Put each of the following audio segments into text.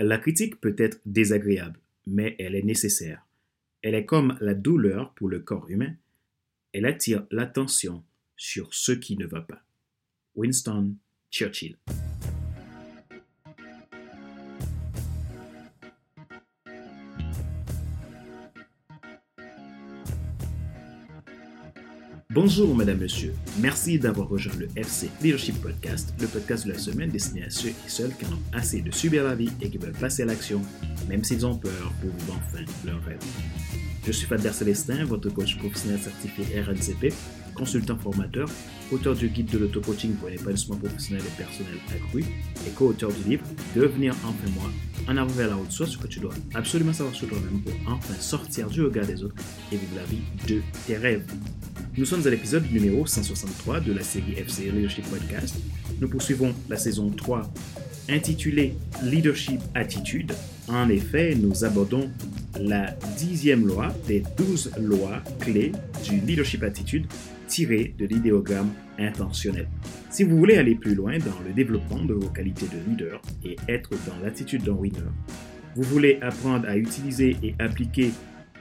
La critique peut être désagréable, mais elle est nécessaire. Elle est comme la douleur pour le corps humain. Elle attire l'attention sur ce qui ne va pas. Winston Churchill. Bonjour, madame, monsieur. Merci d'avoir rejoint le FC Leadership Podcast, le podcast de la semaine destiné à ceux et celles qui ont assez de subir la vie et qui veulent passer à l'action, même s'ils ont peur pour vivre enfin leur rêve. Je suis Fadler Célestin, votre coach professionnel certifié RNCP, consultant formateur, auteur du guide de l'auto-coaching pour l'épanouissement professionnel et personnel accru et co-auteur du livre Devenir enfin moi, en avant vers la haute source, ce que tu dois absolument savoir sur toi-même pour enfin sortir du regard des autres et vivre la vie de tes rêves. Nous sommes à l'épisode numéro 163 de la série FC Leadership Podcast. Nous poursuivons la saison 3 intitulée Leadership Attitude. En effet, nous abordons la dixième loi des douze lois clés du Leadership Attitude tirées de l'idéogramme intentionnel. Si vous voulez aller plus loin dans le développement de vos qualités de leader et être dans l'attitude d'un winner, vous voulez apprendre à utiliser et appliquer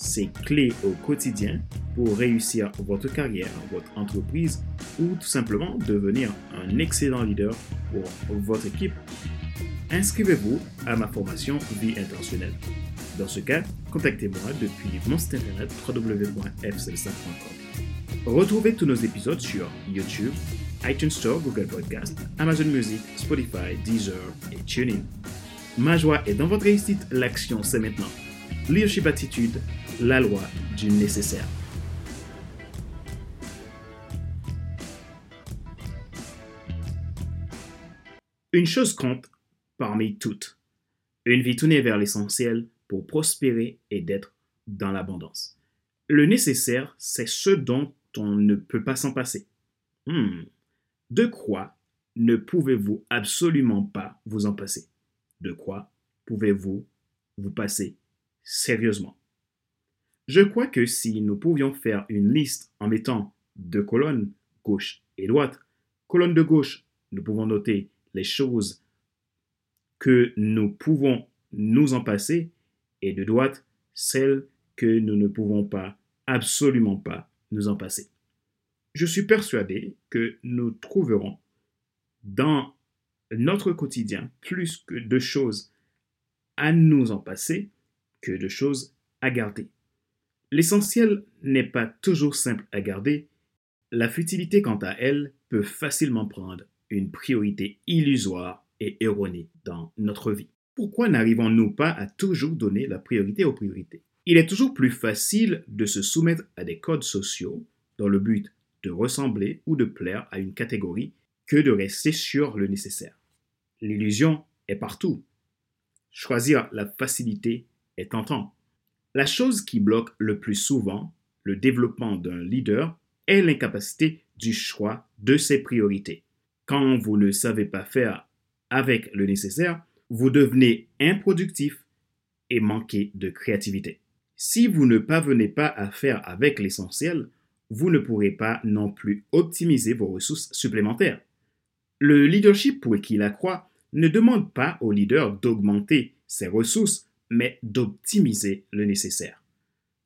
ces clés au quotidien pour réussir votre carrière, votre entreprise ou tout simplement devenir un excellent leader pour votre équipe, inscrivez-vous à ma formation Vie intentionnelle. Dans ce cas, contactez-moi depuis mon site internet www.fcelsa.com. Retrouvez tous nos épisodes sur YouTube, iTunes Store, Google Podcast, Amazon Music, Spotify, Deezer et TuneIn. Ma joie est dans votre réussite, l'action c'est maintenant. Leadership Attitude, la loi du nécessaire. Une chose compte parmi toutes. Une vie tournée vers l'essentiel pour prospérer et d'être dans l'abondance. Le nécessaire, c'est ce dont on ne peut pas s'en passer. Hmm. De quoi ne pouvez-vous absolument pas vous en passer? De quoi pouvez-vous vous passer sérieusement? Je crois que si nous pouvions faire une liste en mettant deux colonnes, gauche et droite, colonne de gauche, nous pouvons noter les choses que nous pouvons nous en passer et de droite, celles que nous ne pouvons pas, absolument pas, nous en passer. Je suis persuadé que nous trouverons dans notre quotidien plus que de choses à nous en passer que de choses à garder. L'essentiel n'est pas toujours simple à garder. La futilité, quant à elle, peut facilement prendre une priorité illusoire et erronée dans notre vie. Pourquoi n'arrivons-nous pas à toujours donner la priorité aux priorités? Il est toujours plus facile de se soumettre à des codes sociaux dans le but de ressembler ou de plaire à une catégorie que de rester sur le nécessaire. L'illusion est partout. Choisir la facilité est tentant. La chose qui bloque le plus souvent le développement d'un leader est l'incapacité du choix de ses priorités. Quand vous ne savez pas faire avec le nécessaire, vous devenez improductif et manquez de créativité. Si vous ne parvenez pas à faire avec l'essentiel, vous ne pourrez pas non plus optimiser vos ressources supplémentaires. Le leadership pour qui la croit ne demande pas au leader d'augmenter ses ressources, mais d'optimiser le nécessaire.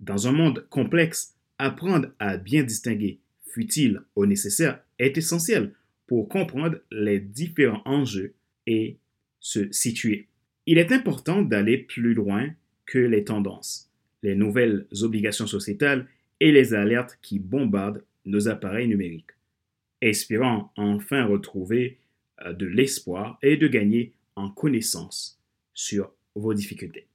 Dans un monde complexe, apprendre à bien distinguer futile au nécessaire est essentiel pour comprendre les différents enjeux et se situer. Il est important d'aller plus loin que les tendances, les nouvelles obligations sociétales et les alertes qui bombardent nos appareils numériques, espérant enfin retrouver euh, de l'espoir et de gagner en connaissance sur vos difficultés.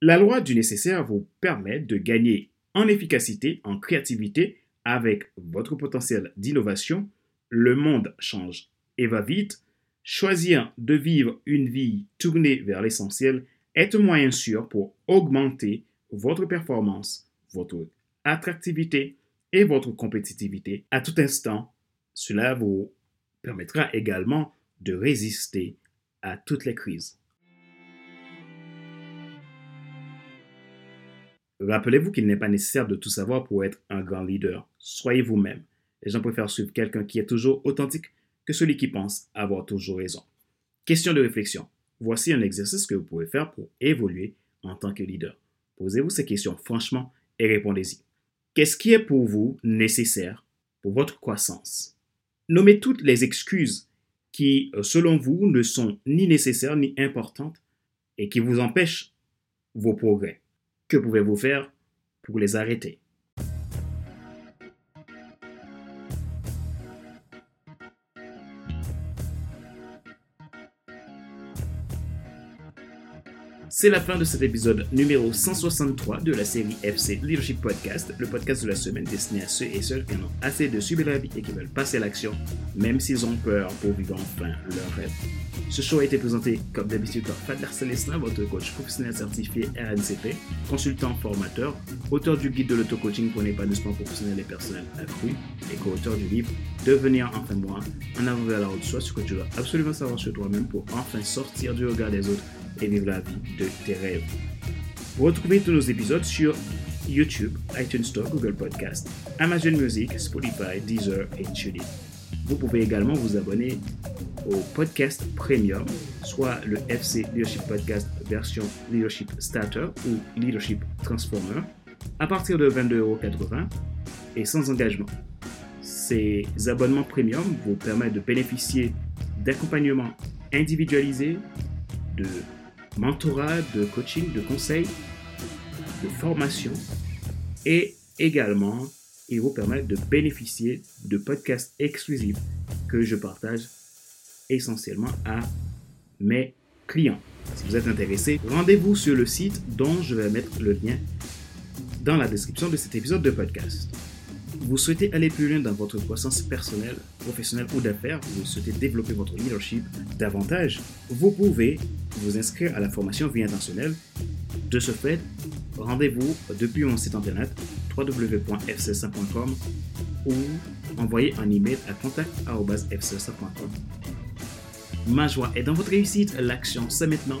La loi du nécessaire vous permet de gagner en efficacité, en créativité avec votre potentiel d'innovation. Le monde change et va vite. Choisir de vivre une vie tournée vers l'essentiel est un moyen sûr pour augmenter votre performance, votre attractivité et votre compétitivité à tout instant. Cela vous permettra également de résister à toutes les crises. Rappelez-vous qu'il n'est pas nécessaire de tout savoir pour être un grand leader. Soyez vous-même. Les gens préfèrent suivre quelqu'un qui est toujours authentique que celui qui pense avoir toujours raison. Question de réflexion. Voici un exercice que vous pouvez faire pour évoluer en tant que leader. Posez-vous ces questions franchement et répondez-y. Qu'est-ce qui est pour vous nécessaire pour votre croissance? Nommez toutes les excuses qui, euh, selon vous, ne sont ni nécessaires ni importantes et qui vous empêchent vos progrès. Que pouvez-vous faire pour les arrêter? C'est la fin de cet épisode numéro 163 de la série FC Leadership Podcast, le podcast de la semaine destiné à ceux et celles qui ont assez de subir la vie et qui veulent passer à l'action, même s'ils ont peur pour vivre enfin leur rêve. Ce show a été présenté comme d'habitude par Fadler Célestin, votre coach professionnel certifié RNCP, consultant formateur, auteur du guide de l'auto-coaching pour l'épanouissement professionnel et personnel accru et co-auteur du livre Devenir enfin moi, en avant vers la haute soi, ce que tu dois absolument savoir sur toi-même pour enfin sortir du regard des autres et vivre la vie de tes rêves. Retrouvez tous nos épisodes sur YouTube, iTunes Store, Google Podcast, Amazon Music, Spotify, Deezer et TuneIn. Vous pouvez également vous abonner au podcast Premium, soit le FC Leadership Podcast version Leadership Starter ou Leadership Transformer, à partir de 22,80€ et sans engagement. Ces abonnements premium vous permettent de bénéficier d'accompagnement individualisé, de mentorat, de coaching, de conseils, de formation et également ils vous permettent de bénéficier de podcasts exclusifs que je partage essentiellement à mes clients. Si vous êtes intéressé, rendez-vous sur le site dont je vais mettre le lien dans la description de cet épisode de podcast. Vous souhaitez aller plus loin dans votre croissance personnelle, professionnelle ou d'affaires, vous souhaitez développer votre leadership davantage, vous pouvez vous inscrire à la formation Vie intentionnelle. De ce fait, rendez-vous depuis mon site internet www.fc5.com ou envoyez un email à contact.fc5.com. Ma joie est dans votre réussite, l'action c'est maintenant.